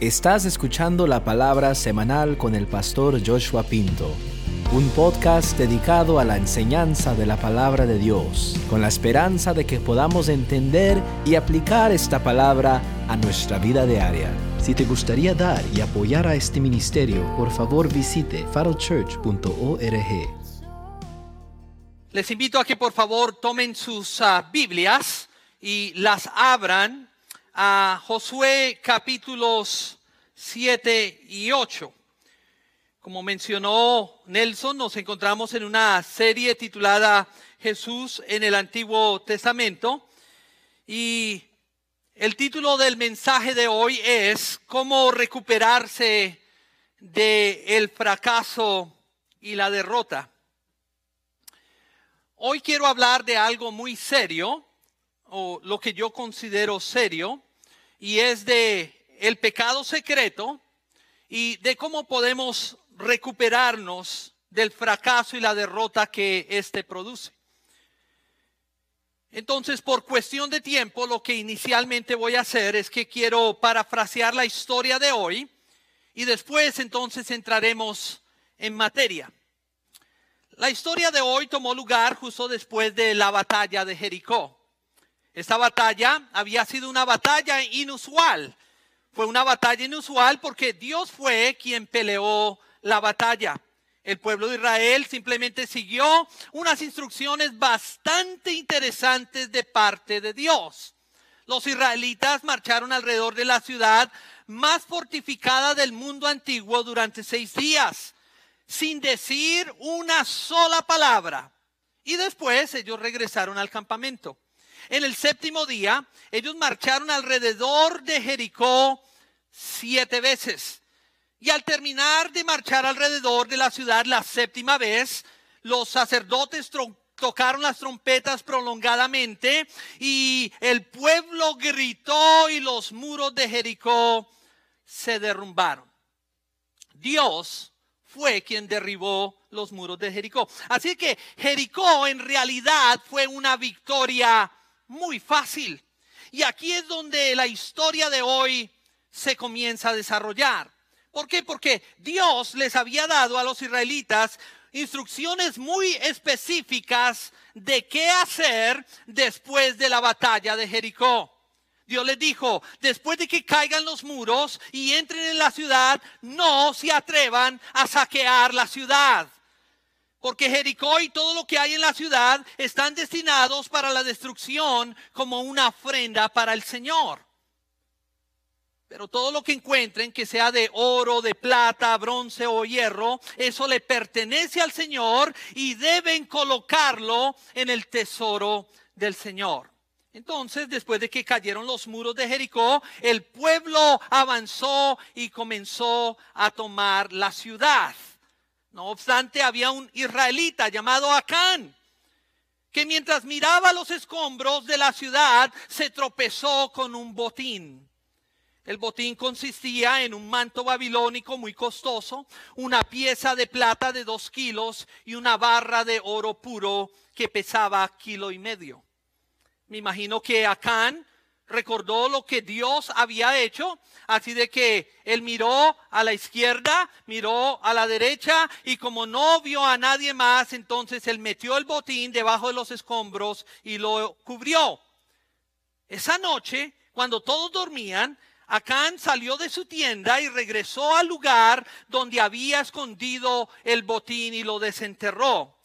Estás escuchando la palabra semanal con el pastor Joshua Pinto, un podcast dedicado a la enseñanza de la palabra de Dios, con la esperanza de que podamos entender y aplicar esta palabra a nuestra vida diaria. Si te gustaría dar y apoyar a este ministerio, por favor visite farochurch.org. Les invito a que por favor tomen sus ah, Biblias y las abran a Josué capítulos 7 y 8. Como mencionó Nelson, nos encontramos en una serie titulada Jesús en el Antiguo Testamento y el título del mensaje de hoy es cómo recuperarse de el fracaso y la derrota. Hoy quiero hablar de algo muy serio o lo que yo considero serio y es de el pecado secreto y de cómo podemos recuperarnos del fracaso y la derrota que éste produce. Entonces, por cuestión de tiempo, lo que inicialmente voy a hacer es que quiero parafrasear la historia de hoy y después entonces entraremos en materia. La historia de hoy tomó lugar justo después de la batalla de Jericó. Esta batalla había sido una batalla inusual. Fue una batalla inusual porque Dios fue quien peleó la batalla. El pueblo de Israel simplemente siguió unas instrucciones bastante interesantes de parte de Dios. Los israelitas marcharon alrededor de la ciudad más fortificada del mundo antiguo durante seis días, sin decir una sola palabra. Y después ellos regresaron al campamento. En el séptimo día, ellos marcharon alrededor de Jericó siete veces. Y al terminar de marchar alrededor de la ciudad la séptima vez, los sacerdotes tocaron las trompetas prolongadamente y el pueblo gritó y los muros de Jericó se derrumbaron. Dios fue quien derribó los muros de Jericó. Así que Jericó en realidad fue una victoria muy fácil. Y aquí es donde la historia de hoy se comienza a desarrollar. ¿Por qué? Porque Dios les había dado a los israelitas instrucciones muy específicas de qué hacer después de la batalla de Jericó. Dios les dijo, después de que caigan los muros y entren en la ciudad, no se atrevan a saquear la ciudad. Porque Jericó y todo lo que hay en la ciudad están destinados para la destrucción como una ofrenda para el Señor. Pero todo lo que encuentren, que sea de oro, de plata, bronce o hierro, eso le pertenece al Señor y deben colocarlo en el tesoro del Señor. Entonces, después de que cayeron los muros de Jericó, el pueblo avanzó y comenzó a tomar la ciudad. No obstante, había un israelita llamado Acán, que mientras miraba los escombros de la ciudad, se tropezó con un botín. El botín consistía en un manto babilónico muy costoso, una pieza de plata de dos kilos y una barra de oro puro que pesaba kilo y medio. Me imagino que Acán recordó lo que Dios había hecho, así de que él miró a la izquierda, miró a la derecha y como no vio a nadie más, entonces él metió el botín debajo de los escombros y lo cubrió. Esa noche, cuando todos dormían, Acán salió de su tienda y regresó al lugar donde había escondido el botín y lo desenterró.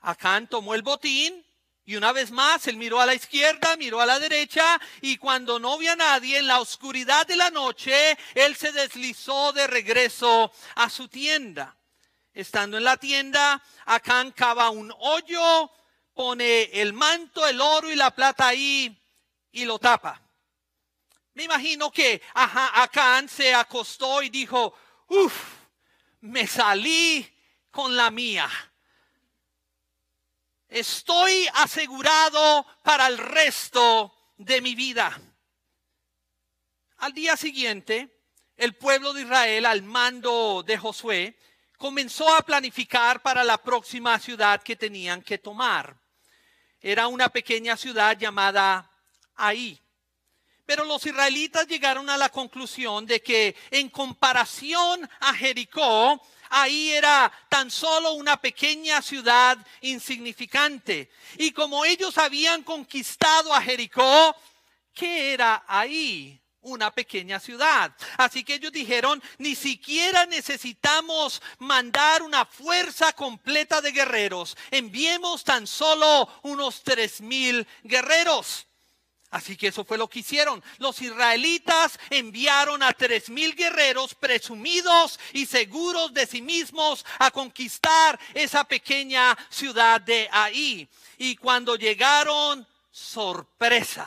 Acán tomó el botín, y una vez más, él miró a la izquierda, miró a la derecha, y cuando no vio a nadie en la oscuridad de la noche, él se deslizó de regreso a su tienda. Estando en la tienda, Acán cava un hoyo, pone el manto, el oro y la plata ahí y lo tapa. Me imagino que Acán se acostó y dijo, uff, me salí con la mía estoy asegurado para el resto de mi vida. Al día siguiente, el pueblo de Israel, al mando de Josué, comenzó a planificar para la próxima ciudad que tenían que tomar. Era una pequeña ciudad llamada Ahí. Pero los israelitas llegaron a la conclusión de que en comparación a Jericó, ahí era tan solo una pequeña ciudad insignificante. Y como ellos habían conquistado a Jericó, ¿qué era ahí? una pequeña ciudad. Así que ellos dijeron, ni siquiera necesitamos mandar una fuerza completa de guerreros. Enviemos tan solo unos tres mil guerreros. Así que eso fue lo que hicieron. Los israelitas enviaron a tres mil guerreros presumidos y seguros de sí mismos a conquistar esa pequeña ciudad de ahí. Y cuando llegaron, sorpresa.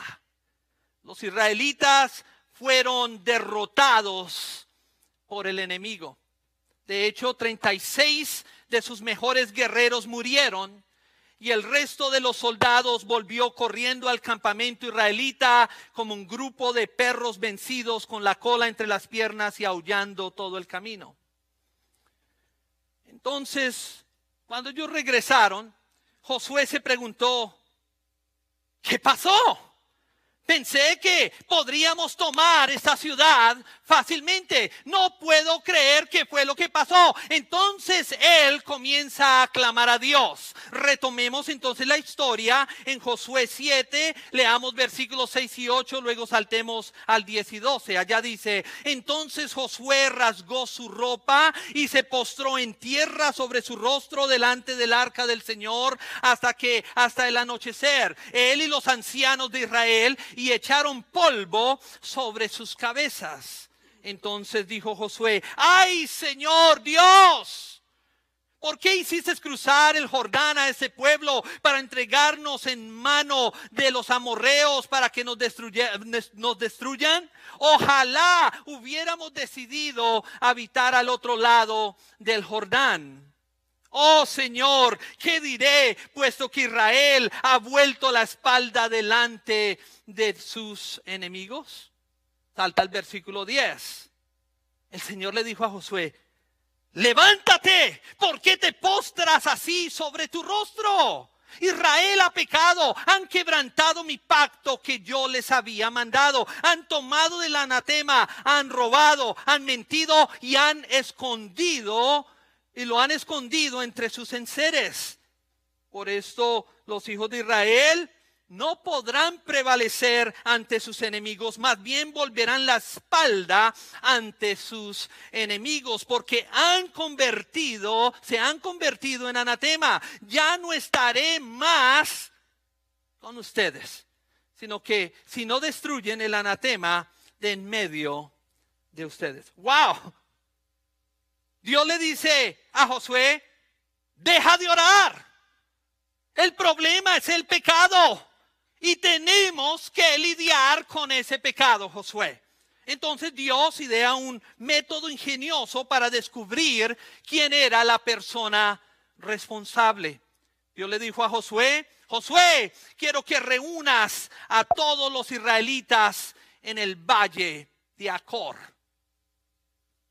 Los israelitas fueron derrotados por el enemigo. De hecho, 36 de sus mejores guerreros murieron y el resto de los soldados volvió corriendo al campamento israelita como un grupo de perros vencidos con la cola entre las piernas y aullando todo el camino. Entonces, cuando ellos regresaron, Josué se preguntó, ¿qué pasó? Pensé que podríamos tomar esta ciudad fácilmente. No puedo creer que fue lo que pasó. Entonces él comienza a clamar a Dios. Retomemos entonces la historia en Josué 7, leamos versículos 6 y 8, luego saltemos al 10 y 12. Allá dice, entonces Josué rasgó su ropa y se postró en tierra sobre su rostro delante del arca del Señor hasta que hasta el anochecer. Él y los ancianos de Israel y echaron polvo sobre sus cabezas. Entonces dijo Josué, ay Señor Dios, ¿por qué hiciste cruzar el Jordán a ese pueblo para entregarnos en mano de los amorreos para que nos, nos destruyan? Ojalá hubiéramos decidido habitar al otro lado del Jordán. Oh Señor, ¿qué diré? Puesto que Israel ha vuelto la espalda delante de sus enemigos. Salta el versículo 10. El Señor le dijo a Josué, levántate, ¿por qué te postras así sobre tu rostro? Israel ha pecado, han quebrantado mi pacto que yo les había mandado, han tomado del anatema, han robado, han mentido y han escondido y lo han escondido entre sus enseres. Por esto los hijos de Israel no podrán prevalecer ante sus enemigos, más bien volverán la espalda ante sus enemigos, porque han convertido, se han convertido en anatema. Ya no estaré más con ustedes, sino que si no destruyen el anatema de en medio de ustedes. ¡Wow! Dios le dice a Josué, deja de orar. El problema es el pecado. Y tenemos que lidiar con ese pecado, Josué. Entonces Dios idea un método ingenioso para descubrir quién era la persona responsable. Dios le dijo a Josué, Josué, quiero que reúnas a todos los israelitas en el valle de Acor.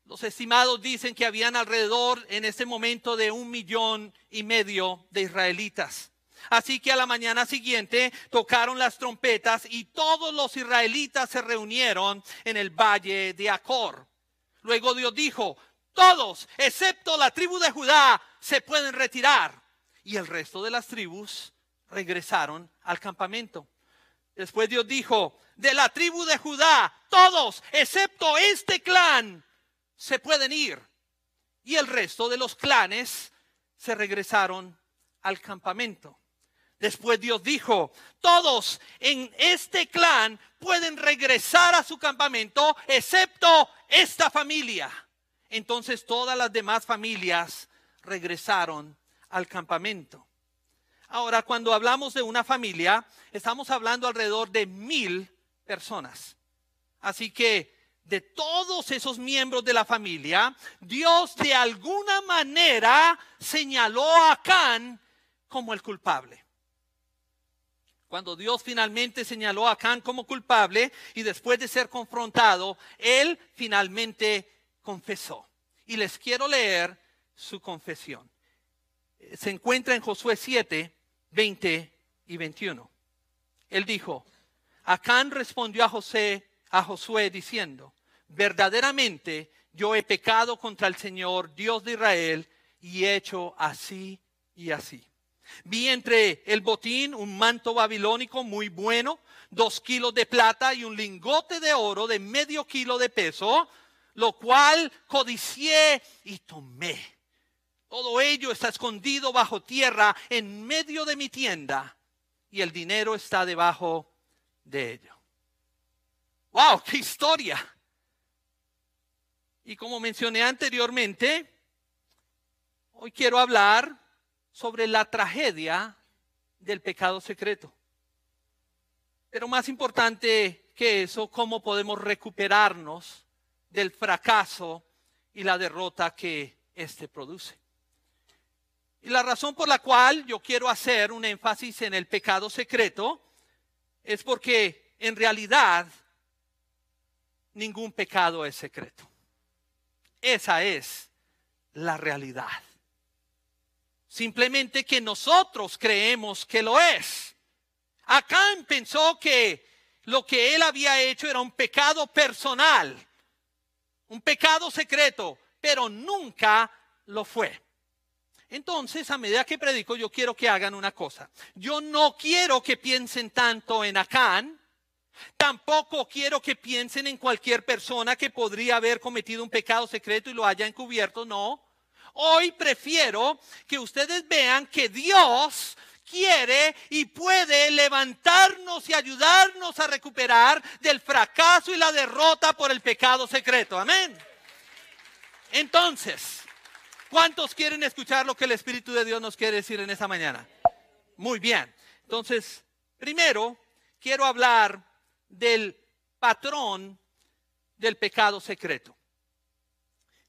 Los estimados dicen que habían alrededor en ese momento de un millón y medio de israelitas. Así que a la mañana siguiente tocaron las trompetas y todos los israelitas se reunieron en el valle de Acor. Luego Dios dijo, todos, excepto la tribu de Judá, se pueden retirar. Y el resto de las tribus regresaron al campamento. Después Dios dijo, de la tribu de Judá, todos, excepto este clan, se pueden ir. Y el resto de los clanes se regresaron al campamento. Después Dios dijo, todos en este clan pueden regresar a su campamento, excepto esta familia. Entonces todas las demás familias regresaron al campamento. Ahora, cuando hablamos de una familia, estamos hablando alrededor de mil personas. Así que de todos esos miembros de la familia, Dios de alguna manera señaló a Can como el culpable. Cuando Dios finalmente señaló a Can como culpable y después de ser confrontado, él finalmente confesó. Y les quiero leer su confesión. Se encuentra en Josué 7, 20 y 21. Él dijo, Acán respondió a José, a Josué diciendo, verdaderamente yo he pecado contra el Señor, Dios de Israel, y he hecho así y así. Vi entre el botín un manto babilónico muy bueno, dos kilos de plata y un lingote de oro de medio kilo de peso, lo cual codicié y tomé. Todo ello está escondido bajo tierra en medio de mi tienda y el dinero está debajo de ello. ¡Wow! ¡Qué historia! Y como mencioné anteriormente, hoy quiero hablar sobre la tragedia del pecado secreto. Pero más importante que eso, cómo podemos recuperarnos del fracaso y la derrota que éste produce. Y la razón por la cual yo quiero hacer un énfasis en el pecado secreto es porque en realidad ningún pecado es secreto. Esa es la realidad. Simplemente que nosotros creemos que lo es. Acán pensó que lo que él había hecho era un pecado personal, un pecado secreto, pero nunca lo fue. Entonces, a medida que predico, yo quiero que hagan una cosa. Yo no quiero que piensen tanto en Acán, tampoco quiero que piensen en cualquier persona que podría haber cometido un pecado secreto y lo haya encubierto, no. Hoy prefiero que ustedes vean que Dios quiere y puede levantarnos y ayudarnos a recuperar del fracaso y la derrota por el pecado secreto. Amén. Entonces, ¿Cuántos quieren escuchar lo que el Espíritu de Dios nos quiere decir en esta mañana? Muy bien. Entonces, primero quiero hablar del patrón del pecado secreto.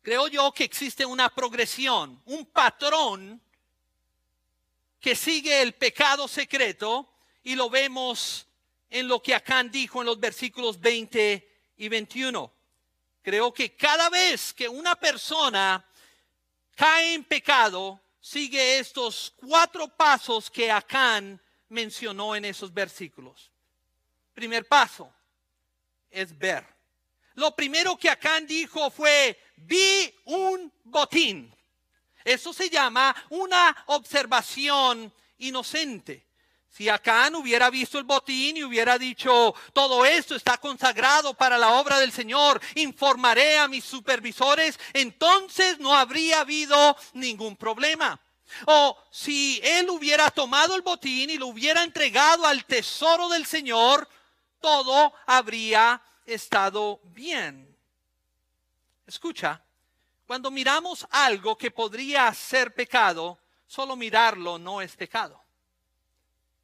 Creo yo que existe una progresión, un patrón que sigue el pecado secreto y lo vemos en lo que Acán dijo en los versículos 20 y 21. Creo que cada vez que una persona cae en pecado, sigue estos cuatro pasos que Acán mencionó en esos versículos. Primer paso es ver. Lo primero que Acán dijo fue, vi un botín. Eso se llama una observación inocente. Si Acán hubiera visto el botín y hubiera dicho, todo esto está consagrado para la obra del Señor, informaré a mis supervisores, entonces no habría habido ningún problema. O si él hubiera tomado el botín y lo hubiera entregado al tesoro del Señor, todo habría estado bien. Escucha, cuando miramos algo que podría ser pecado, solo mirarlo no es pecado.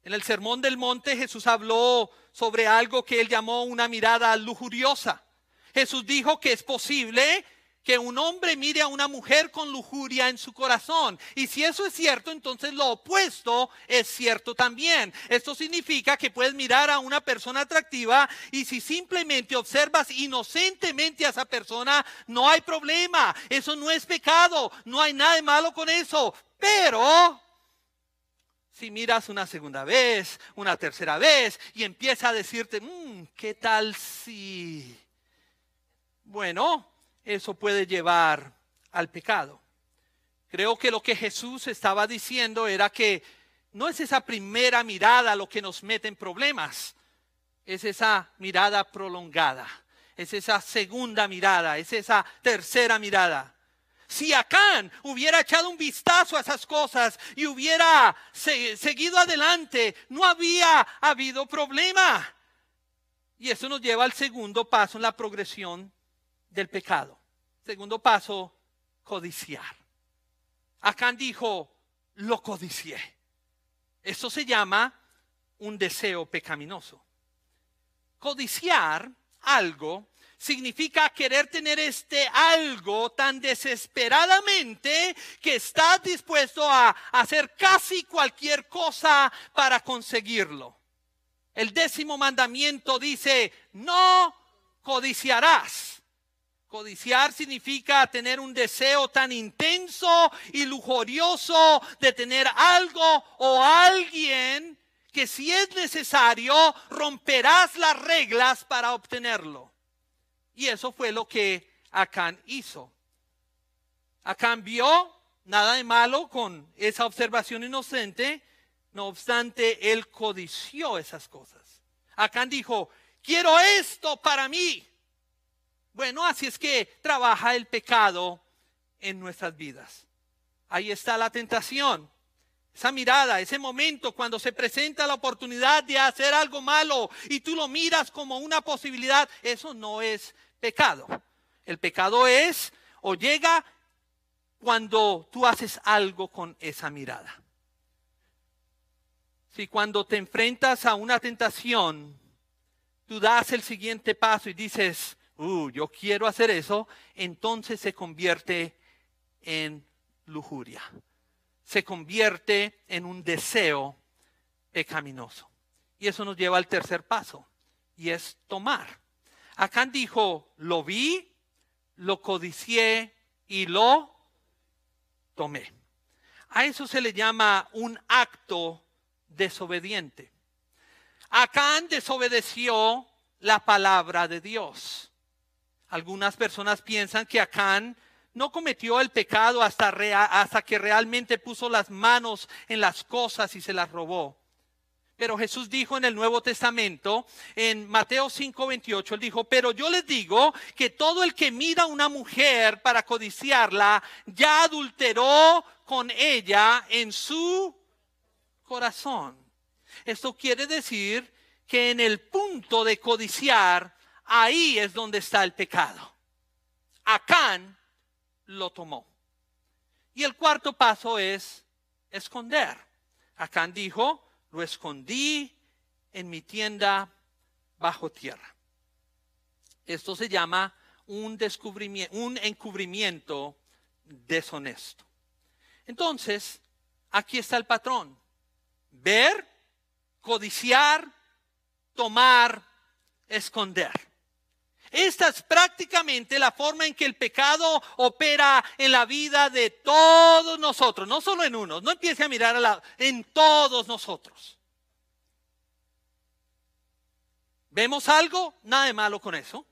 En el Sermón del Monte Jesús habló sobre algo que él llamó una mirada lujuriosa. Jesús dijo que es posible que un hombre mire a una mujer con lujuria en su corazón. Y si eso es cierto, entonces lo opuesto es cierto también. Esto significa que puedes mirar a una persona atractiva y si simplemente observas inocentemente a esa persona, no hay problema. Eso no es pecado, no hay nada de malo con eso. Pero si miras una segunda vez, una tercera vez y empieza a decirte, mm, ¿qué tal si? Bueno, eso puede llevar al pecado. Creo que lo que Jesús estaba diciendo era que no es esa primera mirada lo que nos mete en problemas, es esa mirada prolongada, es esa segunda mirada, es esa tercera mirada. Si Acán hubiera echado un vistazo a esas cosas y hubiera seguido adelante, no había habido problema. Y eso nos lleva al segundo paso en la progresión del pecado. Segundo paso, codiciar. Acán dijo, lo codicié. Eso se llama un deseo pecaminoso. Codiciar algo significa querer tener este algo tan desesperadamente que estás dispuesto a hacer casi cualquier cosa para conseguirlo. El décimo mandamiento dice, no codiciarás. Codiciar significa tener un deseo tan intenso y lujurioso de tener algo o alguien que si es necesario romperás las reglas para obtenerlo. Y eso fue lo que Acán hizo. Acán vio nada de malo con esa observación inocente, no obstante, él codició esas cosas. Acán dijo, quiero esto para mí. Bueno, así es que trabaja el pecado en nuestras vidas. Ahí está la tentación. Esa mirada, ese momento cuando se presenta la oportunidad de hacer algo malo y tú lo miras como una posibilidad, eso no es pecado. El pecado es o llega cuando tú haces algo con esa mirada. Si cuando te enfrentas a una tentación, tú das el siguiente paso y dices, uh, yo quiero hacer eso, entonces se convierte en lujuria. Se convierte en un deseo pecaminoso. Y eso nos lleva al tercer paso, y es tomar. Acá dijo, lo vi, lo codicié y lo tomé. A eso se le llama un acto desobediente. Acán desobedeció la palabra de Dios. Algunas personas piensan que Acán no cometió el pecado hasta, hasta que realmente puso las manos en las cosas y se las robó. Pero Jesús dijo en el Nuevo Testamento, en Mateo 5:28, él dijo, pero yo les digo que todo el que mira a una mujer para codiciarla, ya adulteró con ella en su corazón. Esto quiere decir que en el punto de codiciar, ahí es donde está el pecado. Acán lo tomó. Y el cuarto paso es esconder. Acán dijo, lo escondí en mi tienda bajo tierra. Esto se llama un descubrimiento, un encubrimiento deshonesto. Entonces, aquí está el patrón. Ver, codiciar, tomar, esconder. Esta es prácticamente la forma en que el pecado opera en la vida de todos nosotros, no solo en unos, no empiece a mirar en todos nosotros. ¿Vemos algo? Nada de malo con eso.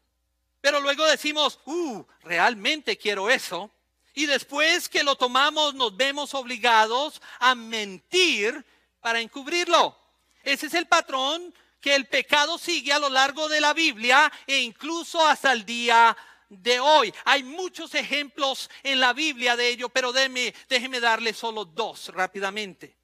Pero luego decimos, uh, realmente quiero eso. Y después que lo tomamos nos vemos obligados a mentir para encubrirlo. Ese es el patrón que el pecado sigue a lo largo de la Biblia e incluso hasta el día de hoy. Hay muchos ejemplos en la Biblia de ello, pero déjeme, déjeme darle solo dos rápidamente.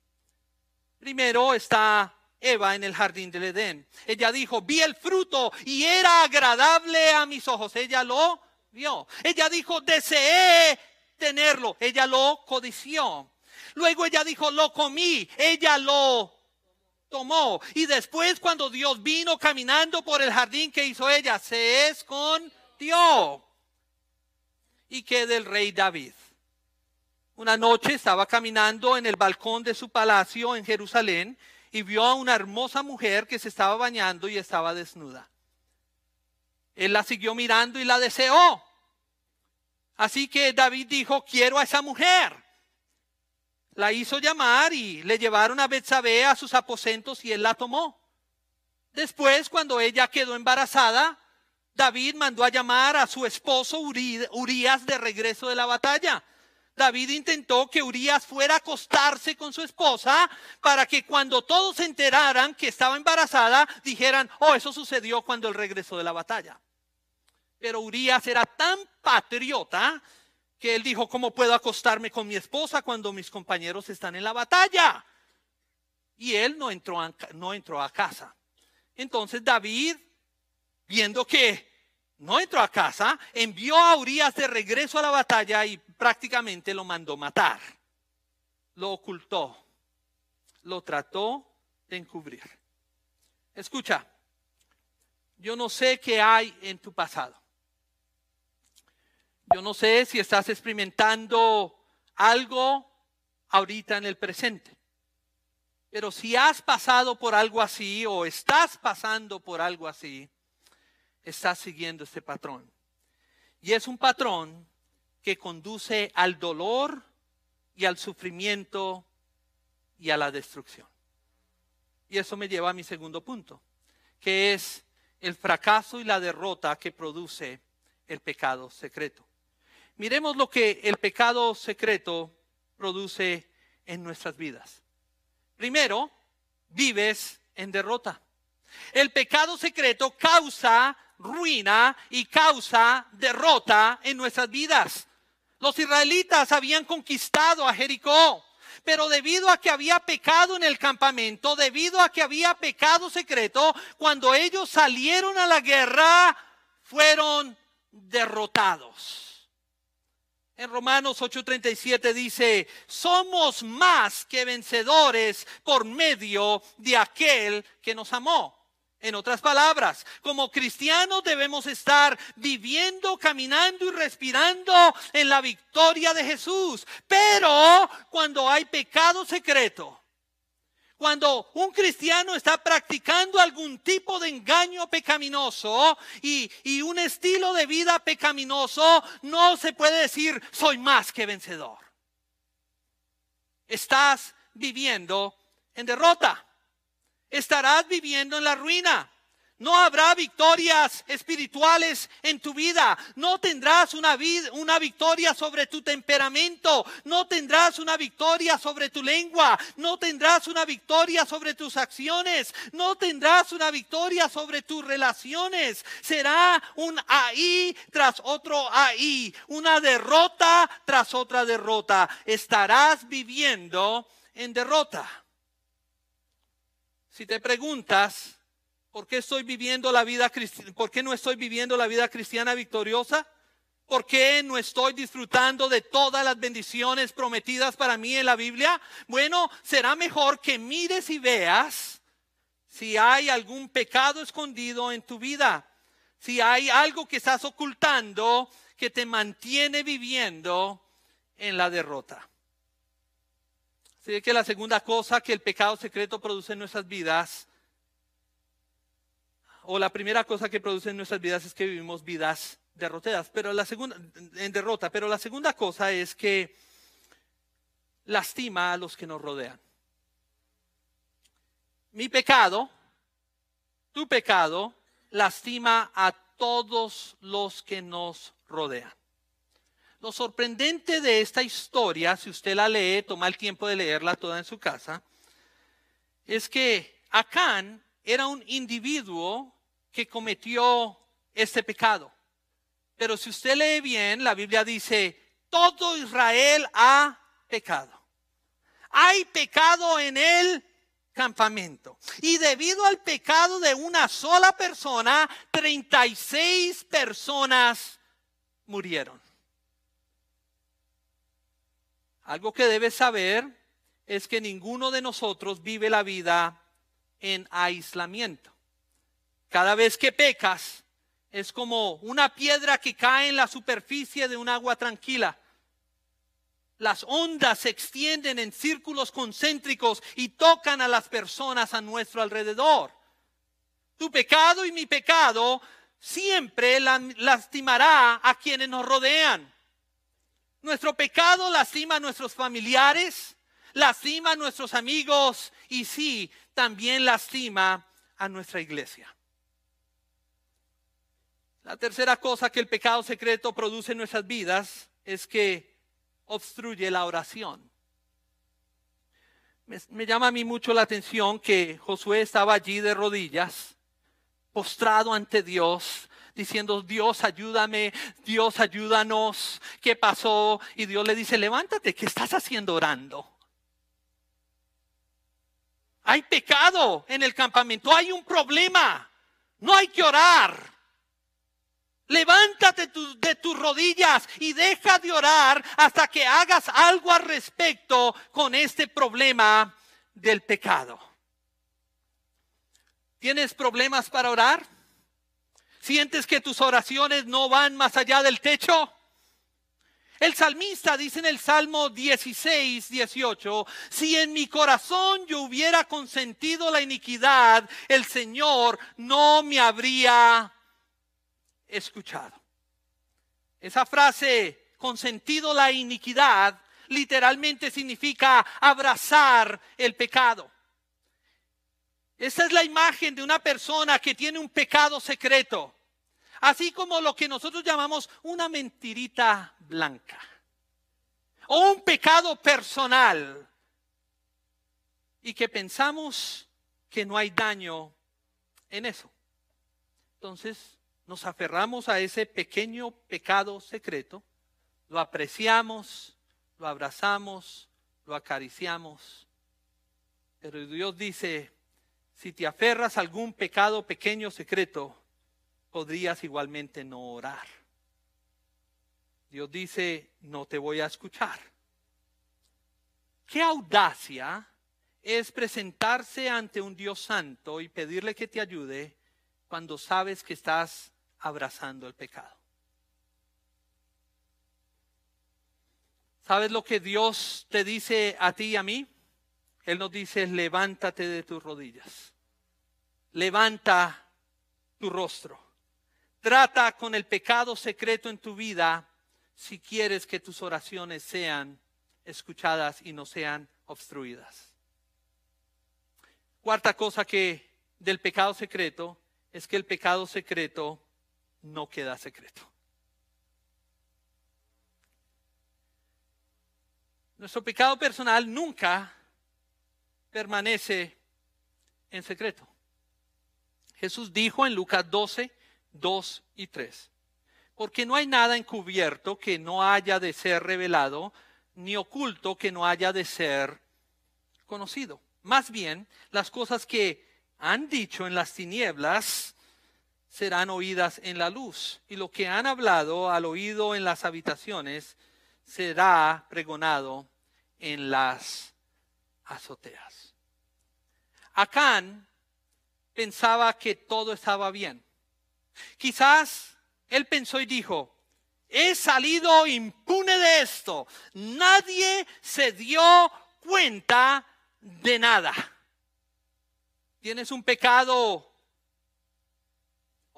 Primero está Eva en el jardín del Edén. Ella dijo, vi el fruto y era agradable a mis ojos. Ella lo vio. Ella dijo, deseé tenerlo. Ella lo codició. Luego ella dijo, lo comí. Ella lo tomó. Y después cuando Dios vino caminando por el jardín que hizo ella, se escondió. ¿Y que del rey David? Una noche estaba caminando en el balcón de su palacio en Jerusalén y vio a una hermosa mujer que se estaba bañando y estaba desnuda. Él la siguió mirando y la deseó. Así que David dijo, quiero a esa mujer la hizo llamar y le llevaron a Betsabé a sus aposentos y él la tomó. Después, cuando ella quedó embarazada, David mandó a llamar a su esposo Urias de regreso de la batalla. David intentó que Urias fuera a acostarse con su esposa para que cuando todos se enteraran que estaba embarazada, dijeran, oh, eso sucedió cuando él regresó de la batalla. Pero Urias era tan patriota que él dijo, ¿cómo puedo acostarme con mi esposa cuando mis compañeros están en la batalla? Y él no entró a, no entró a casa. Entonces David, viendo que no entró a casa, envió a Urias de regreso a la batalla y prácticamente lo mandó matar. Lo ocultó. Lo trató de encubrir. Escucha, yo no sé qué hay en tu pasado. Yo no sé si estás experimentando algo ahorita en el presente. Pero si has pasado por algo así o estás pasando por algo así, estás siguiendo este patrón. Y es un patrón que conduce al dolor y al sufrimiento y a la destrucción. Y eso me lleva a mi segundo punto, que es el fracaso y la derrota que produce el pecado secreto. Miremos lo que el pecado secreto produce en nuestras vidas. Primero, vives en derrota. El pecado secreto causa ruina y causa derrota en nuestras vidas. Los israelitas habían conquistado a Jericó, pero debido a que había pecado en el campamento, debido a que había pecado secreto, cuando ellos salieron a la guerra, fueron derrotados. En Romanos 8:37 dice, somos más que vencedores por medio de aquel que nos amó. En otras palabras, como cristianos debemos estar viviendo, caminando y respirando en la victoria de Jesús. Pero cuando hay pecado secreto, cuando un cristiano está practicando algún tipo de engaño pecaminoso y, un estilo de vida pecaminoso, no se puede decir soy más que vencedor. Estás viviendo en derrota estarás viviendo en la ruina. No habrá victorias espirituales en tu vida. No tendrás una, una, victoria sobre tu temperamento. No tendrás una victoria sobre tu lengua. No tendrás una victoria sobre tus acciones. No tendrás una victoria sobre tus relaciones. Será un ahí tras otro ahí. Una derrota tras otra derrota. Estarás viviendo en derrota. Si te preguntas, ¿por qué estoy viviendo la vida por qué no estoy viviendo la vida cristiana victoriosa? ¿Por qué no estoy disfrutando de todas las bendiciones prometidas para mí en la Biblia? Bueno, será mejor que mires y veas si hay algún pecado escondido en tu vida, si hay algo que estás ocultando que te mantiene viviendo en la derrota. Así que la segunda cosa que el pecado secreto produce en nuestras vidas, o la primera cosa que produce en nuestras vidas es que vivimos vidas derrotadas, pero la segunda, en derrota, pero la segunda cosa es que lastima a los que nos rodean. Mi pecado, tu pecado, lastima a todos los que nos rodean. Lo sorprendente de esta historia, si usted la lee, toma el tiempo de leerla toda en su casa, es que Acán era un individuo que cometió este pecado. Pero si usted lee bien, la Biblia dice, todo Israel ha pecado. Hay pecado en el campamento. Y debido al pecado de una sola persona, 36 personas murieron. Algo que debes saber es que ninguno de nosotros vive la vida en aislamiento. Cada vez que pecas, es como una piedra que cae en la superficie de un agua tranquila. Las ondas se extienden en círculos concéntricos y tocan a las personas a nuestro alrededor. Tu pecado y mi pecado siempre lastimará a quienes nos rodean. Nuestro pecado lastima a nuestros familiares, lastima a nuestros amigos y sí, también lastima a nuestra iglesia. La tercera cosa que el pecado secreto produce en nuestras vidas es que obstruye la oración. Me, llama a mí mucho la atención que Josué estaba allí de rodillas, postrado ante Dios, diciendo, Dios ayúdame, Dios ayúdanos, ¿qué pasó? Y Dios le dice, levántate, ¿qué estás haciendo orando? Hay pecado en el campamento, hay un problema, no hay que orar. Levántate de tus rodillas y deja de orar hasta que hagas algo al respecto con este problema del pecado. ¿Tienes problemas para orar? ¿Sientes que tus oraciones no van más allá del techo? El salmista dice en el Salmo 16, 18, si en mi corazón yo hubiera consentido la iniquidad, el Señor no me habría escuchado. Esa frase, consentido la iniquidad, literalmente significa abrazar el pecado. Esta es la imagen de una persona que tiene un pecado secreto, así como lo que nosotros llamamos una mentirita blanca o un pecado personal y que pensamos que no hay daño en eso. Entonces nos aferramos a ese pequeño pecado secreto, lo apreciamos, lo abrazamos, lo acariciamos. Pero Dios dice, si te aferras a algún pecado pequeño secreto, podrías igualmente no orar. Dios dice, no te voy a escuchar. Qué audacia es presentarse ante un Dios santo y pedirle que te ayude cuando sabes que estás abrazando el pecado. ¿Sabes lo que Dios te dice a ti y a mí? Él nos dice, levántate de tus rodillas. Levanta tu rostro. Trata con el pecado secreto en tu vida si quieres que tus oraciones sean escuchadas y no sean obstruidas. Cuarta cosa que del pecado secreto es que el pecado secreto no queda secreto. Nuestro pecado personal nunca permanece en secreto. Jesús dijo en Lucas 12, 2 y 3, porque no hay nada encubierto que no haya de ser revelado, ni oculto que no haya de ser conocido. Más bien, las cosas que han dicho en las tinieblas serán oídas en la luz, y lo que han hablado al oído en las habitaciones será pregonado en las azoteas. Acán pensaba que todo estaba bien. Quizás él pensó y dijo, he salido impune de esto. Nadie se dio cuenta de nada. Tienes un pecado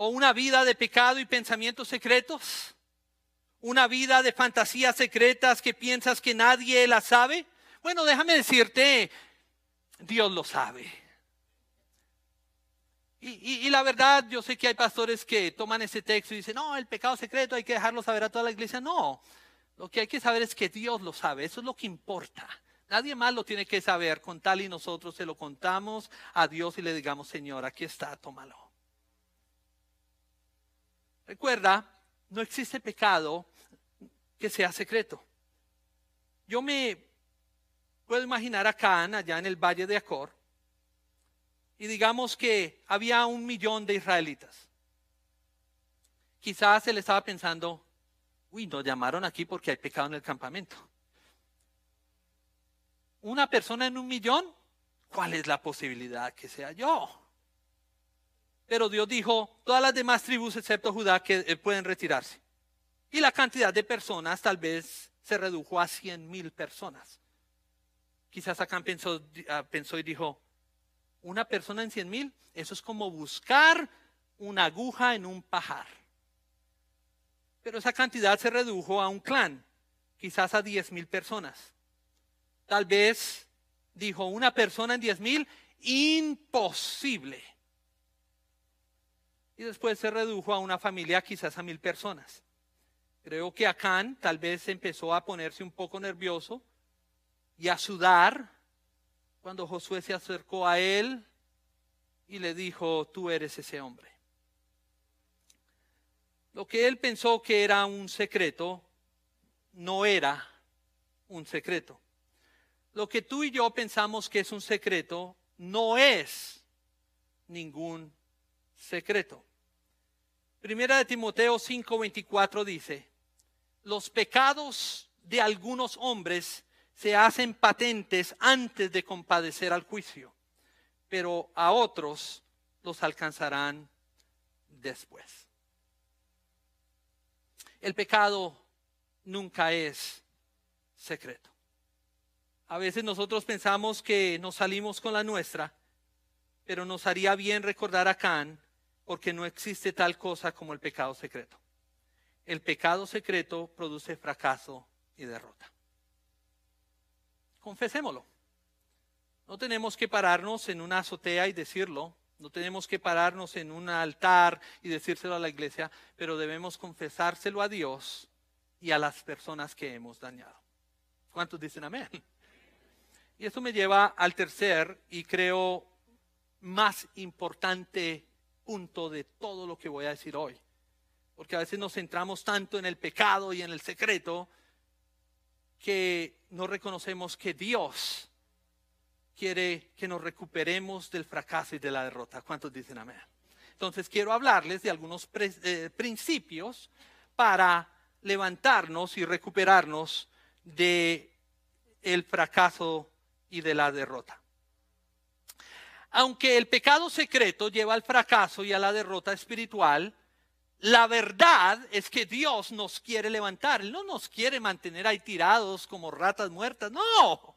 o una vida de pecado y pensamientos secretos. Una vida de fantasías secretas que piensas que nadie la sabe. Bueno, déjame decirte, Dios lo sabe. Y, la verdad, yo sé que hay pastores que toman ese texto y dicen, no, el pecado secreto hay que dejarlo saber a toda la iglesia. No, lo que hay que saber es que Dios lo sabe, eso es lo que importa. Nadie más lo tiene que saber, con tal y nosotros se lo contamos a Dios y le digamos, Señor, aquí está, tómalo. Recuerda, no existe pecado que sea secreto. Yo me puedo imaginar a Caán allá en el valle de Acor y digamos que había un millón de israelitas. Quizás él estaba pensando, uy, nos llamaron aquí porque hay pecado en el campamento una persona en un millón, ¿cuál es la posibilidad que sea yo? Pero Dios dijo, todas las demás tribus excepto Judá que eh, pueden retirarse. Y la cantidad de personas tal vez se redujo a cien mil personas. Quizás acá ah, pensó y dijo, una persona en cien mil, eso es como buscar una aguja en un pajar. Pero esa cantidad se redujo a un clan, quizás a diez mil personas. Tal vez dijo una persona en diez mil, imposible. Y después se redujo a una familia quizás a mil personas. Creo que Acán tal vez empezó a ponerse un poco nervioso y a sudar cuando Josué se acercó a él y le dijo, tú eres ese hombre. Lo que él pensó que era un secreto, no era un secreto lo que tú y yo pensamos que es un secreto no es ningún secreto. Primera de Timoteo 5:24 dice, los pecados de algunos hombres se hacen patentes antes de compadecer al juicio, pero a otros los alcanzarán después. El pecado nunca es secreto. A veces nosotros pensamos que nos salimos con la nuestra, pero nos haría bien recordar a Can porque no existe tal cosa como el pecado secreto. El pecado secreto produce fracaso y derrota. Confesémoslo. No tenemos que pararnos en una azotea y decirlo, no tenemos que pararnos en un altar y decírselo a la iglesia, pero debemos confesárselo a Dios y a las personas que hemos dañado. ¿Cuántos dicen amén? Y eso me lleva al tercer y creo más importante punto de todo lo que voy a decir hoy. Porque a veces nos centramos tanto en el pecado y en el secreto que no reconocemos que Dios quiere que nos recuperemos del fracaso y de la derrota. ¿Cuántos dicen amén? Entonces quiero hablarles de algunos eh, principios para levantarnos y recuperarnos de el fracaso y de la derrota. Aunque el pecado secreto lleva al fracaso y a la derrota espiritual, la verdad es que Dios nos quiere levantar. Él no nos quiere mantener ahí tirados como ratas muertas. No.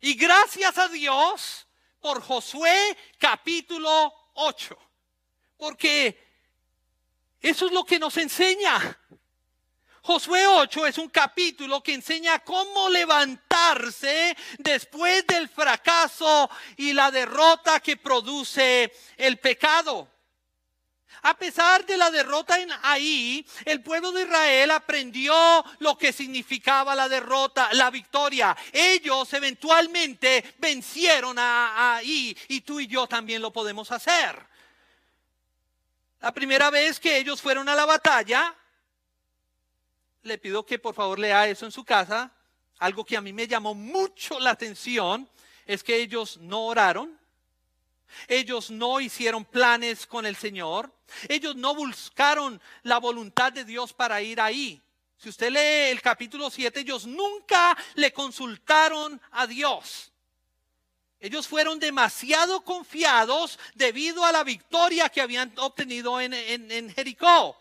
Y gracias a Dios por Josué capítulo 8. Porque eso es lo que nos enseña. Josué 8 es un capítulo que enseña cómo levantarse después del fracaso y la derrota que produce el pecado. A pesar de la derrota en ahí, el pueblo de Israel aprendió lo que significaba la derrota, la victoria. Ellos eventualmente vencieron a ahí y tú y yo también lo podemos hacer. La primera vez que ellos fueron a la batalla, le pido que por favor lea eso en su casa. Algo que a mí me llamó mucho la atención es que ellos no oraron, ellos no hicieron planes con el Señor. Ellos no buscaron la voluntad de Dios para ir ahí. Si usted lee el capítulo 7, ellos nunca le consultaron a Dios. Ellos fueron demasiado confiados debido a la victoria que habían obtenido en, en Jericó.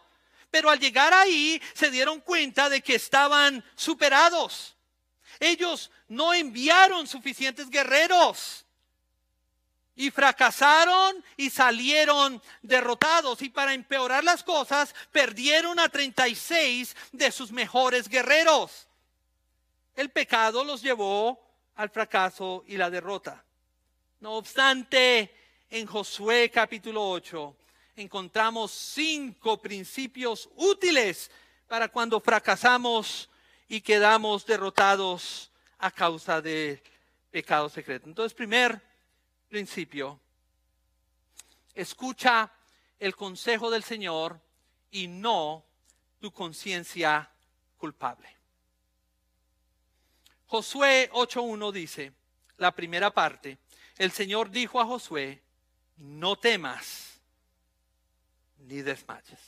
Pero al llegar ahí se dieron cuenta de que estaban superados. Ellos no enviaron suficientes guerreros y fracasaron y salieron derrotados. Y para empeorar las cosas, perdieron a 36 de sus mejores guerreros. El pecado los llevó al fracaso y la derrota. No obstante, en Josué capítulo 8 encontramos cinco principios útiles para cuando fracasamos y quedamos derrotados a causa del pecado secreto. Entonces, primer principio. Escucha el consejo del Señor y no tu conciencia culpable. Josué 8.1 dice, la primera parte, el Señor dijo a Josué, no temas ni desmayes.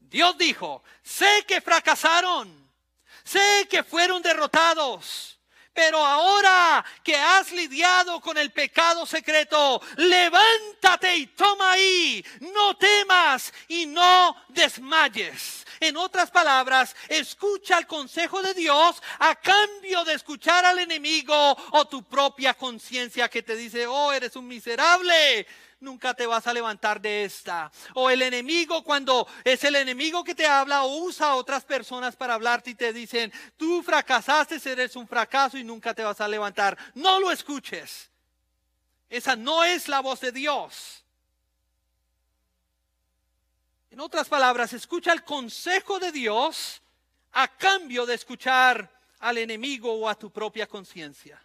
Dios dijo, sé que fracasaron, sé que fueron derrotados pero ahora que has lidiado con el pecado secreto, levántate y toma ahí. No temas y no desmayes. En otras palabras, escucha el consejo de Dios a cambio de escuchar al enemigo o tu propia conciencia que te dice, oh, eres un miserable nunca te vas a levantar de esta. O el enemigo cuando es el enemigo que te habla o usa a otras personas para hablarte y te dicen, tú fracasaste, eres un fracaso y nunca te vas a levantar. No lo escuches. Esa no es la voz de Dios. En otras palabras, escucha el consejo de Dios a cambio de escuchar al enemigo o a tu propia conciencia.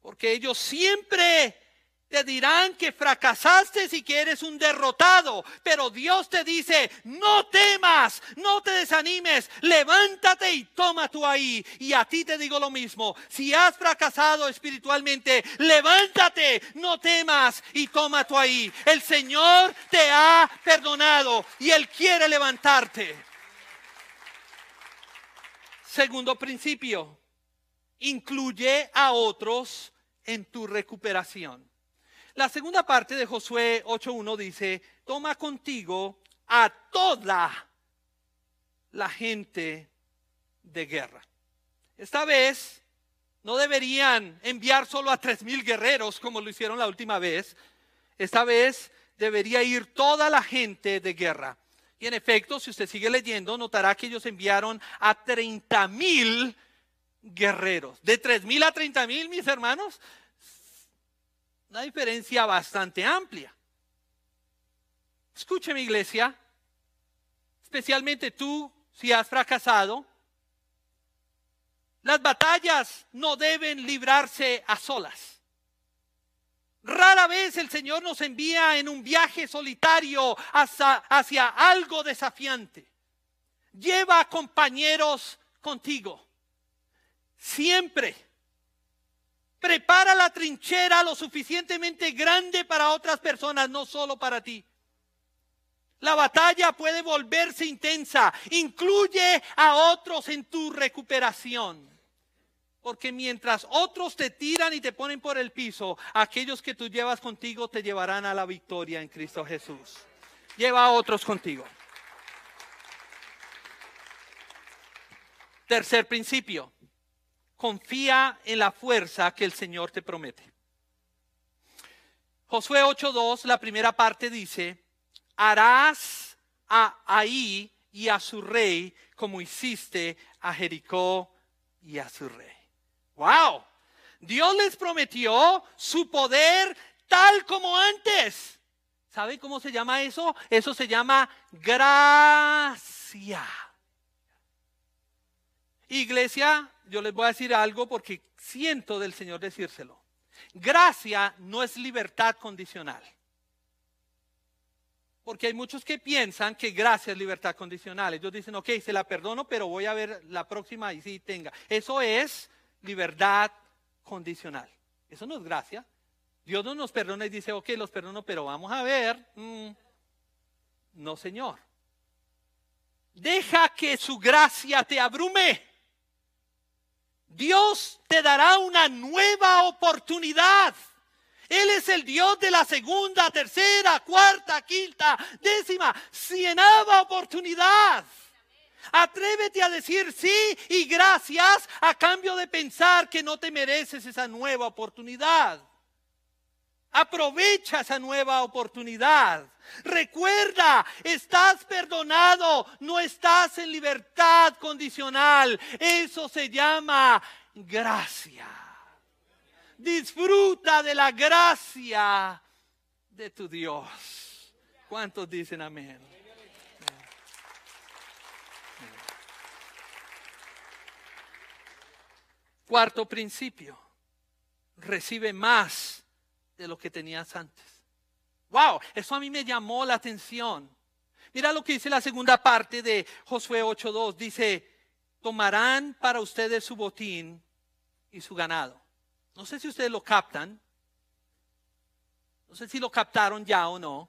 Porque ellos siempre te dirán que fracasaste y que eres un derrotado, pero Dios te dice, no temas, no te desanimes, levántate y toma tú ahí. Y a ti te digo lo mismo, si has fracasado espiritualmente, levántate, no temas y toma tú ahí. El Señor te ha perdonado y Él quiere levantarte. Segundo principio, incluye a otros en tu recuperación. La segunda parte de Josué 8.1 dice, toma contigo a toda la gente de guerra. Esta vez no deberían enviar solo a tres mil guerreros como lo hicieron la última vez. Esta vez debería ir toda la gente de guerra. Y en efecto, si usted sigue leyendo, notará que ellos enviaron a 30 mil guerreros. De tres mil a treinta mil, mis hermanos, una diferencia bastante amplia. Escúcheme, iglesia, especialmente tú, si has fracasado, las batallas no deben librarse a solas. Rara vez el Señor nos envía en un viaje solitario hacia, hacia algo desafiante. Lleva compañeros contigo. Siempre. Prepara la trinchera lo suficientemente grande para otras personas, no solo para ti. La batalla puede volverse intensa. Incluye a otros en tu recuperación. Porque mientras otros te tiran y te ponen por el piso, aquellos que tú llevas contigo te llevarán a la victoria en Cristo Jesús. Lleva a otros contigo. Tercer principio. Confía en la fuerza que el Señor te promete. Josué 8.2, la primera parte dice, harás a ahí y a su rey como hiciste a Jericó y a su rey. Wow. Dios les prometió su poder tal como antes. ¿Sabe cómo se llama eso? Eso se llama gracia. Iglesia, yo les voy a decir algo porque siento del Señor decírselo. Gracia no es libertad condicional. Porque hay muchos que piensan que gracia es libertad condicional. Ellos dicen, ok, se la perdono, pero voy a ver la próxima y sí tenga. Eso es libertad condicional. Eso no es gracia. Dios no nos perdona y dice, ok, los perdono, pero vamos a ver. Mm, no, Señor. Deja que su gracia te abrume. Dios te dará una nueva oportunidad. Él es el Dios de la segunda, tercera, cuarta, quinta, décima, cienava oportunidad. Atrévete a decir sí y gracias a cambio de pensar que no te mereces esa nueva oportunidad. Aprovecha esa nueva oportunidad. Recuerda, estás perdonado, no estás en libertad condicional. Eso se llama gracia. Disfruta de la gracia de tu Dios. ¿Cuántos dicen amén? Cuarto principio, recibe más de lo que tenías antes. Wow, eso a mí me llamó la atención. Mira lo que dice la segunda parte de Josué 8.2. Dice, tomarán para ustedes su botín y su ganado. No sé si ustedes lo captan. No sé si lo captaron ya o no.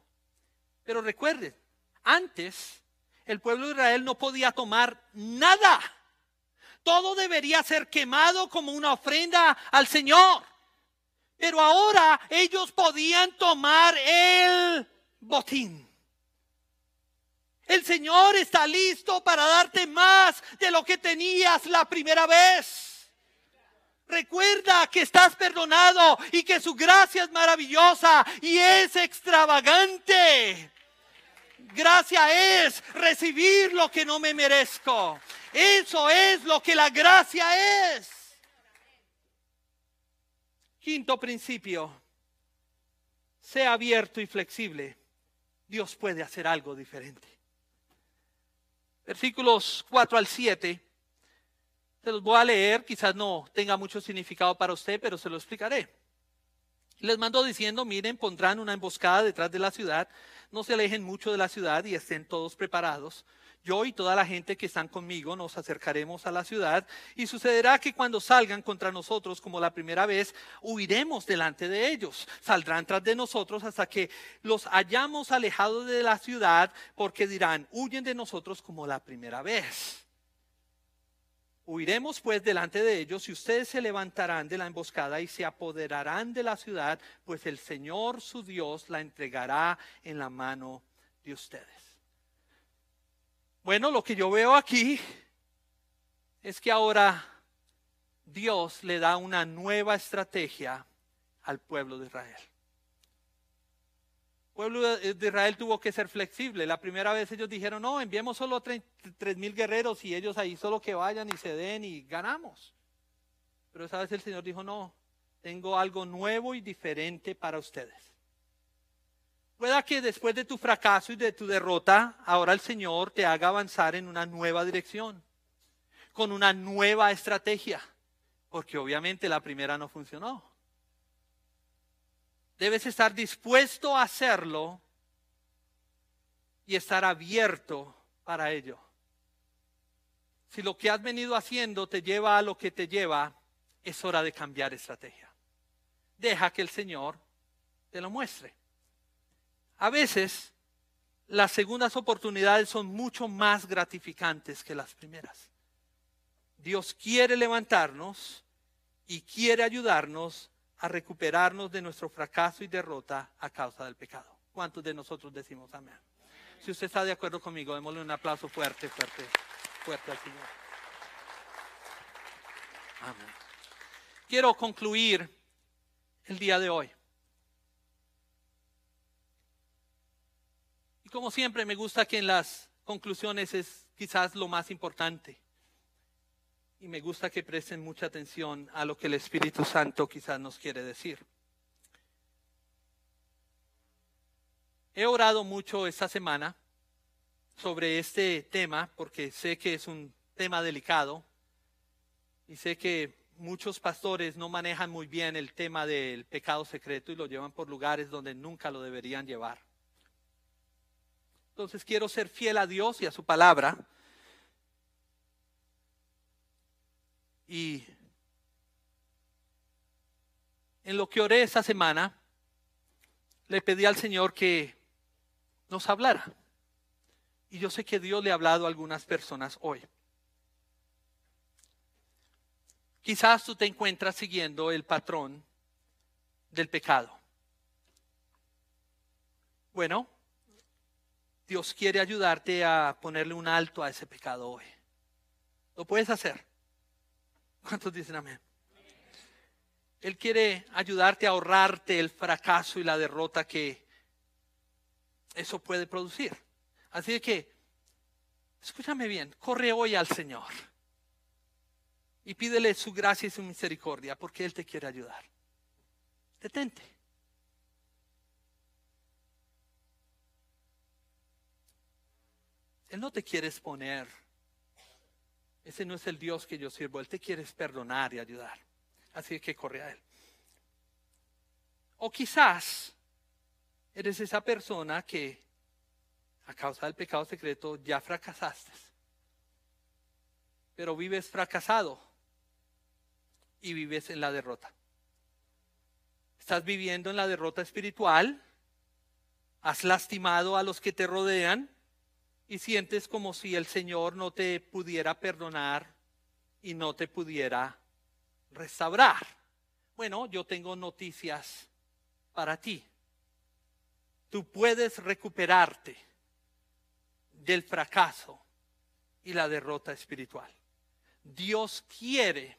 Pero recuerden, antes el pueblo de Israel no podía tomar nada todo debería ser quemado como una ofrenda al Señor. Pero ahora ellos podían tomar el botín. El Señor está listo para darte más de lo que tenías la primera vez. Recuerda que estás perdonado y que su gracia es maravillosa y es extravagante. Gracia es recibir lo que no me merezco. Eso es lo que la gracia es. Quinto principio. Sea abierto y flexible. Dios puede hacer algo diferente. Versículos 4 al 7. Se los voy a leer. Quizás no tenga mucho significado para usted, pero se lo explicaré. Les mando diciendo, miren, pondrán una emboscada detrás de la ciudad. No se alejen mucho de la ciudad y estén todos preparados yo y toda la gente que están conmigo nos acercaremos a la ciudad y sucederá que cuando salgan contra nosotros como la primera vez, huiremos delante de ellos. Saldrán tras de nosotros hasta que los hayamos alejado de la ciudad porque dirán, huyen de nosotros como la primera vez. Huiremos pues delante de ellos y ustedes se levantarán de la emboscada y se apoderarán de la ciudad, pues el Señor su Dios la entregará en la mano de ustedes. Bueno, lo que yo veo aquí es que ahora Dios le da una nueva estrategia al pueblo de Israel. El pueblo de Israel tuvo que ser flexible. La primera vez ellos dijeron, no, enviemos solo tres mil guerreros y ellos ahí solo que vayan y se den y ganamos. Pero esa vez el Señor dijo, no, tengo algo nuevo y diferente para ustedes. Pueda que después de tu fracaso y de tu derrota, ahora el Señor te haga avanzar en una nueva dirección, con una nueva estrategia, porque obviamente la primera no funcionó. Debes estar dispuesto a hacerlo y estar abierto para ello. Si lo que has venido haciendo te lleva a lo que te lleva, es hora de cambiar estrategia. Deja que el Señor te lo muestre. A veces las segundas oportunidades son mucho más gratificantes que las primeras. Dios quiere levantarnos y quiere ayudarnos a recuperarnos de nuestro fracaso y derrota a causa del pecado. ¿Cuántos de nosotros decimos amén? Si usted está de acuerdo conmigo, démosle un aplauso fuerte, fuerte, fuerte al Señor. Amén. Quiero concluir el día de hoy como siempre, me gusta que en las conclusiones es quizás lo más importante. Y me gusta que presten mucha atención a lo que el Espíritu Santo quizás nos quiere decir. He orado mucho esta semana sobre este tema porque sé que es un tema delicado y sé que muchos pastores no manejan muy bien el tema del pecado secreto y lo llevan por lugares donde nunca lo deberían llevar. Entonces quiero ser fiel a Dios y a su palabra. Y en lo que oré esta semana, le pedí al Señor que nos hablara. Y yo sé que Dios le ha hablado a algunas personas hoy. Quizás tú te encuentras siguiendo el patrón del pecado. Bueno, Dios quiere ayudarte a ponerle un alto a ese pecado hoy. Lo puedes hacer. ¿Cuántos dicen amén? Él quiere ayudarte a ahorrarte el fracaso y la derrota que eso puede producir. Así que, escúchame bien, corre hoy al Señor y pídele su gracia y su misericordia porque Él te quiere ayudar. Detente. Él no te quiere exponer. Ese no es el Dios que yo sirvo. Él te quiere perdonar y ayudar. Así que corre a Él. O quizás eres esa persona que a causa del pecado secreto ya fracasaste. Pero vives fracasado y vives en la derrota. Estás viviendo en la derrota espiritual. Has lastimado a los que te rodean y sientes como si el Señor no te pudiera perdonar y no te pudiera restaurar. Bueno, yo tengo noticias para ti. Tú puedes recuperarte del fracaso y la derrota espiritual. Dios quiere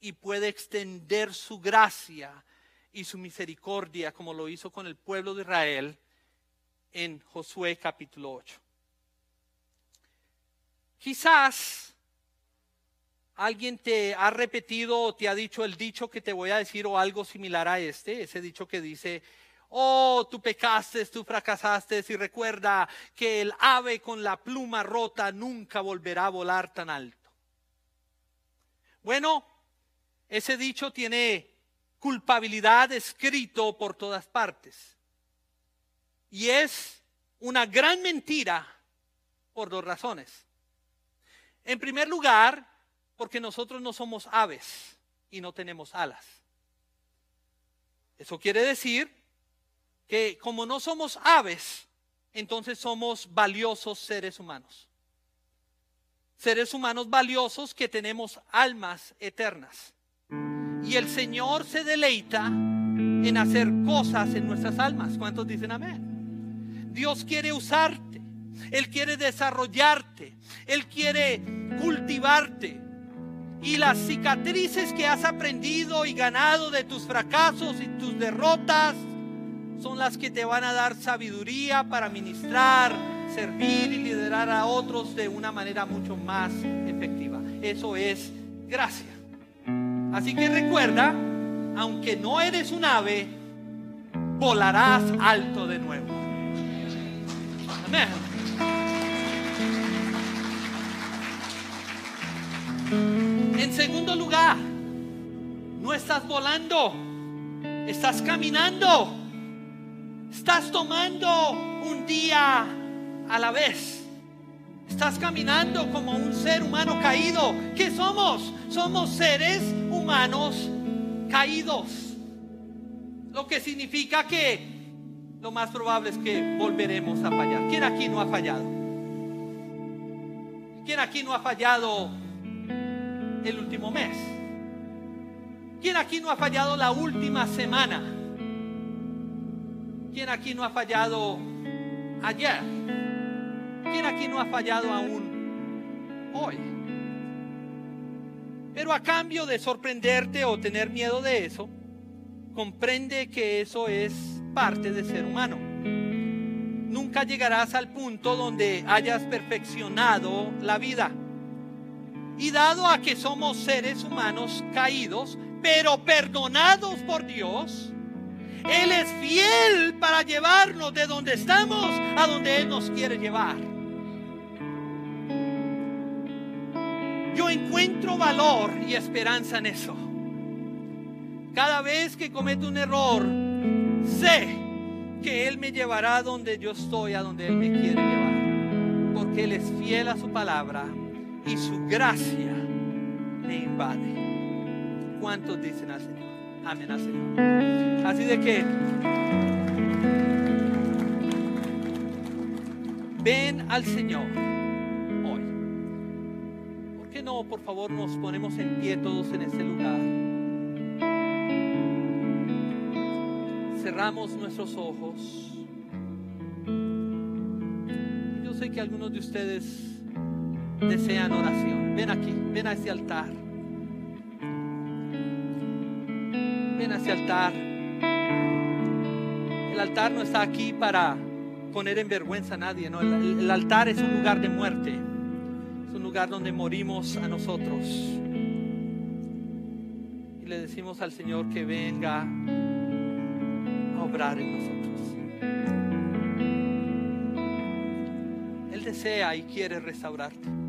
y puede extender su gracia y su misericordia como lo hizo con el pueblo de Israel en Josué capítulo 8. Quizás alguien te ha repetido o te ha dicho el dicho que te voy a decir o algo similar a este, ese dicho que dice, oh, tú pecaste, tú fracasaste y recuerda que el ave con la pluma rota nunca volverá a volar tan alto. Bueno, ese dicho tiene culpabilidad escrito por todas partes. Y es una gran mentira por dos razones. En primer lugar, porque nosotros no somos aves y no tenemos alas. Eso quiere decir que como no somos aves, entonces somos valiosos seres humanos. Seres humanos valiosos que tenemos almas eternas. Y el Señor se deleita en hacer cosas en nuestras almas. ¿Cuántos dicen amén? Dios quiere usarte. Él quiere desarrollarte. Él quiere cultivarte. Y las cicatrices que has aprendido y ganado de tus fracasos y tus derrotas son las que te van a dar sabiduría para ministrar, servir y liderar a otros de una manera mucho más efectiva. Eso es gracia. Así que recuerda, aunque no eres un ave, volarás alto de nuevo. Amén. En segundo lugar, no estás volando, estás caminando, estás tomando un día a la vez. Estás caminando como un ser humano caído. ¿Qué somos? Somos seres humanos caídos. Lo que significa que lo más probable es que volveremos a fallar. ¿Quién aquí no ha fallado? ¿Quién aquí no ha fallado el último mes? ¿Quién aquí no ha fallado la última semana? ¿Quién aquí no ha fallado ayer? ¿Quién aquí no ha fallado aún hoy? Pero a cambio de sorprenderte o tener miedo de eso, comprende que eso es parte de ser humano. Nunca llegarás al punto donde hayas perfeccionado la vida. Y dado a que somos seres humanos caídos, pero perdonados por Dios, Él es fiel para llevarnos de donde estamos a donde Él nos quiere llevar. Yo encuentro valor y esperanza en eso. Cada vez que cometo un error, sé que Él me llevará donde yo estoy, a donde Él me quiere llevar. Porque Él es fiel a su palabra y su gracia me invade. ¿Cuántos dicen al Señor? Amén al Señor. Así de que ven al Señor hoy. ¿Por qué no, por favor, nos ponemos en pie todos en este lugar? Cerramos nuestros ojos. Yo sé que algunos de ustedes desean oración. Ven aquí, ven a este altar. Ven a este altar. El altar no está aquí para poner en vergüenza a nadie, no. El altar es un lugar de muerte. Es un lugar donde morimos a nosotros. Y le decimos al Señor que venga a obrar en nosotros. Él desea y quiere restaurarte.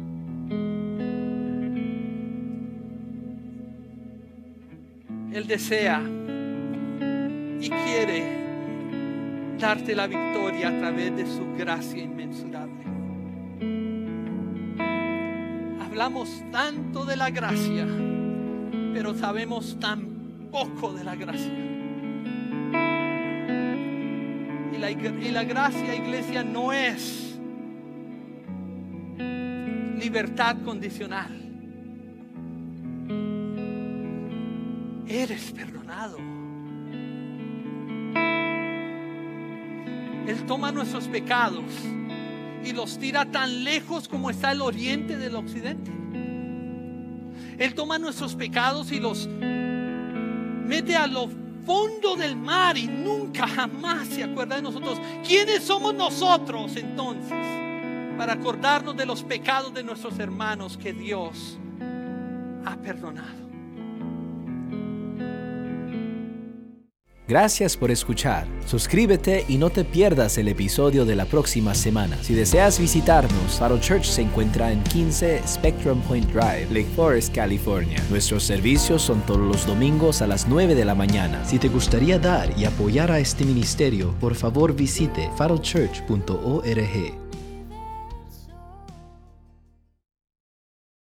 Él desea y quiere darte la victoria a través de su gracia inmensurable. Hablamos tanto de la gracia, pero sabemos tan poco de la gracia. Y la, y la gracia, iglesia, no es libertad condicional. Eres perdonado. Él toma nuestros pecados y los tira tan lejos como está el oriente del occidente. Él toma nuestros pecados y los mete a lo fondo del mar y nunca jamás se acuerda de nosotros. ¿Quiénes somos nosotros entonces para acordarnos de los pecados de nuestros hermanos que Dios ha perdonado? Gracias por escuchar. Suscríbete y no te pierdas el episodio de la próxima semana. Si deseas visitarnos, Faro Church se encuentra en 15 Spectrum Point Drive, Lake Forest, California. Nuestros servicios son todos los domingos a las 9 de la mañana. Si te gustaría dar y apoyar a este ministerio, por favor visite farochurch.org.